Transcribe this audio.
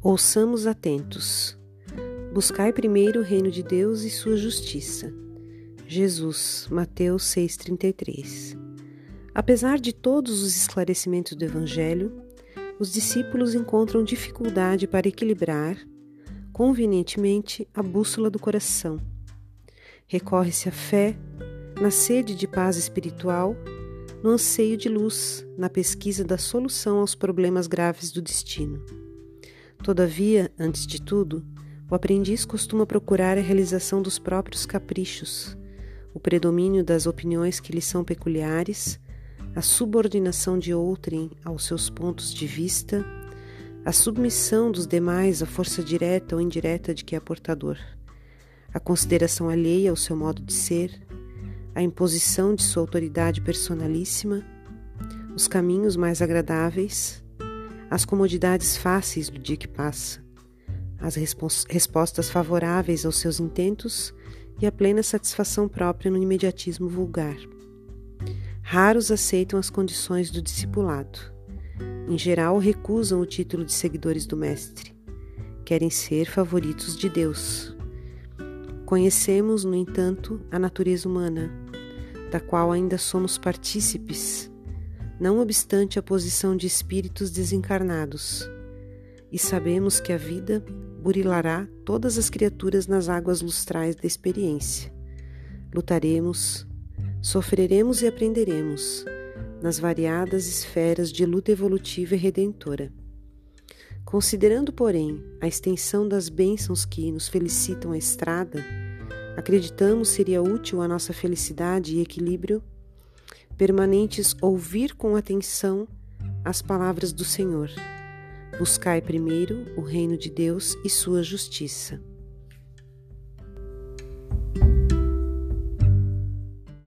Ouçamos atentos. Buscai primeiro o reino de Deus e sua justiça. Jesus, Mateus 6,33. Apesar de todos os esclarecimentos do Evangelho, os discípulos encontram dificuldade para equilibrar, convenientemente, a bússola do coração. Recorre-se à fé, na sede de paz espiritual, no anseio de luz, na pesquisa da solução aos problemas graves do destino. Todavia, antes de tudo, o aprendiz costuma procurar a realização dos próprios caprichos, o predomínio das opiniões que lhe são peculiares, a subordinação de outrem aos seus pontos de vista, a submissão dos demais à força direta ou indireta de que é portador, a consideração alheia ao seu modo de ser, a imposição de sua autoridade personalíssima, os caminhos mais agradáveis, as comodidades fáceis do dia que passa, as respostas favoráveis aos seus intentos e a plena satisfação própria no imediatismo vulgar. Raros aceitam as condições do discipulado. Em geral, recusam o título de seguidores do Mestre. Querem ser favoritos de Deus. Conhecemos, no entanto, a natureza humana, da qual ainda somos partícipes não obstante a posição de espíritos desencarnados, e sabemos que a vida burilará todas as criaturas nas águas lustrais da experiência. Lutaremos, sofreremos e aprenderemos nas variadas esferas de luta evolutiva e redentora. Considerando, porém, a extensão das bênçãos que nos felicitam a estrada, acreditamos seria útil à nossa felicidade e equilíbrio permanentes ouvir com atenção as palavras do Senhor. Buscai primeiro o reino de Deus e sua justiça.